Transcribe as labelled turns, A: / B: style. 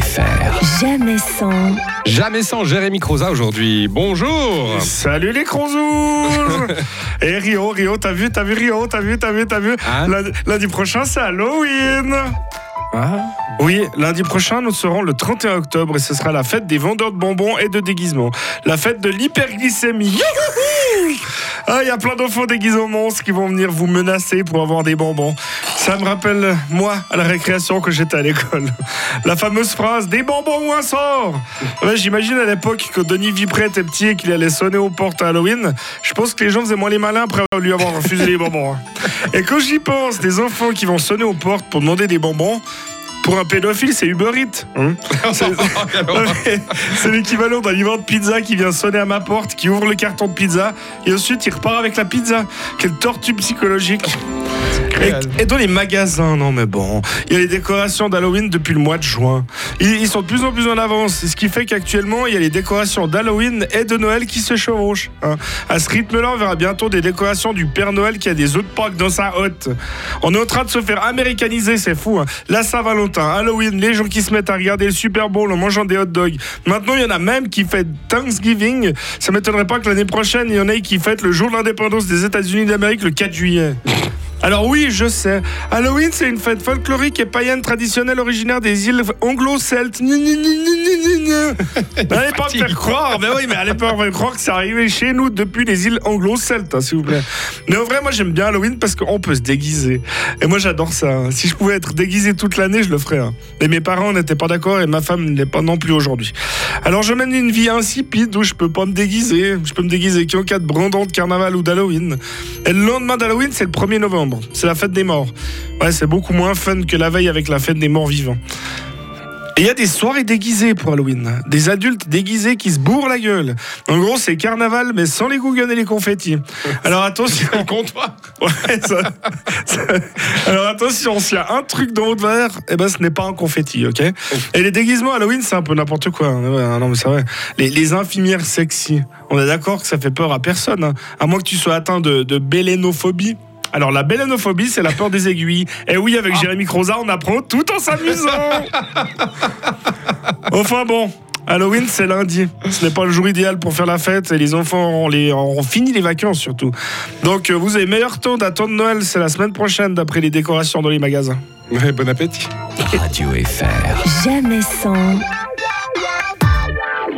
A: FR.
B: Jamais sans,
C: Jamais sans Jérémy Croza aujourd'hui. Bonjour.
D: Salut les cronzous Et Rio, Rio, t'as vu, t'as vu Rio, t'as vu, t'as vu, t'as vu
C: Hein
D: Lundi, lundi prochain, c'est Halloween
C: Ah.
D: Oui, lundi prochain, nous serons le 31 octobre et ce sera la fête des vendeurs de bonbons et de déguisements. La fête de l'hyperglycémie. Ah, il y a plein d'enfants déguisés en monstres qui vont venir vous menacer pour avoir des bonbons. Ça me rappelle, moi, à la récréation que j'étais à l'école. La fameuse phrase des bonbons ou un sort J'imagine à l'époque que Denis Vipré était petit et qu'il allait sonner aux portes à Halloween. Je pense que les gens faisaient moins les malins après lui avoir refusé les bonbons. hein. Et quand j'y pense, des enfants qui vont sonner aux portes pour demander des bonbons, pour un pédophile, c'est Uber Eats. hein. C'est- l'équivalent d'un livreur de pizza qui vient sonner à ma porte, qui ouvre le carton de pizza et ensuite il repart avec la pizza. Quelle tortue psychologique. Et, et dans les magasins, non mais bon, il y a les décorations d'Halloween depuis le mois de juin. Ils, ils sont de plus en plus en avance, ce qui fait qu'actuellement il y a les décorations d'Halloween et de Noël qui se chevauchent. hein. À ce rythme-là, on verra bientôt des décorations du Père Noël qui a des œufs de Pâques dans sa hotte. On est en train de se faire américaniser, c'est fou. hein. La Saint-Valentin, Halloween, les gens qui se mettent à regarder le Super Bowl en mangeant des hot dogs. Maintenant, il y en a même qui fêtent Thanksgiving. Ça m'étonnerait pas que l'année prochaine, il y en ait qui fêtent le jour de l'indépendance des États-Unis d'Amérique le 4 juillet. Alors oui, je sais. Halloween, c'est une fête folklorique et païenne traditionnelle originaire des îles anglo-celtes. Gna, gna, gna, gna, gna, gna. Allez pas me faire croire, mais oui, mais allez pas me faire croire que c'est arrivé chez nous depuis les îles anglo-celtes, hein, s'il vous plaît. Mais en vrai, moi j'aime bien Halloween parce qu'on peut se déguiser. Et moi j'adore ça. hein. Si je pouvais être déguisé toute l'année, je le ferais. hein. Mais mes parents n'étaient pas d'accord et ma femme ne l'est pas non plus aujourd'hui. Alors je mène une vie insipide où je peux pas me déguiser. Je peux me déguiser qu'en cas de brandon de carnaval ou d'Halloween. Et le lendemain d'Halloween, c'est le 1er novembre. C'est la fête des morts. Ouais, c'est beaucoup moins fun que la veille avec la fête des morts vivants. Et il y a des soirées déguisées pour Halloween. Des adultes déguisés qui se bourrent la gueule. En gros, c'est carnaval, mais sans les gougons et les confettis. Alors attention.
C: Contre toi.
D: Ouais, ça- ça- Alors attention, s'il y a un truc dans votre verre, eh ben, ce n'est pas un confetti, ok? Et les déguisements Halloween, c'est un peu n'importe quoi. hein. Ouais, non, mais c'est vrai. Les, les infirmières sexy, on est d'accord que ça fait peur à personne. hein. À moins que tu sois atteint de, de bélénophobie. Alors la bélénophobie, c'est la peur des aiguilles. Et oui, avec Jérémy Croza, on apprend tout en s'amusant. enfin bon. Halloween, c'est lundi. Ce n'est pas le jour idéal pour faire la fête et les enfants auront, les, auront fini les vacances surtout. Donc euh, vous avez meilleur temps d'attendre Noël, c'est la semaine prochaine d'après les décorations dans les magasins.
C: Ouais, bon appétit.
A: Radio FR.
B: jamais sans,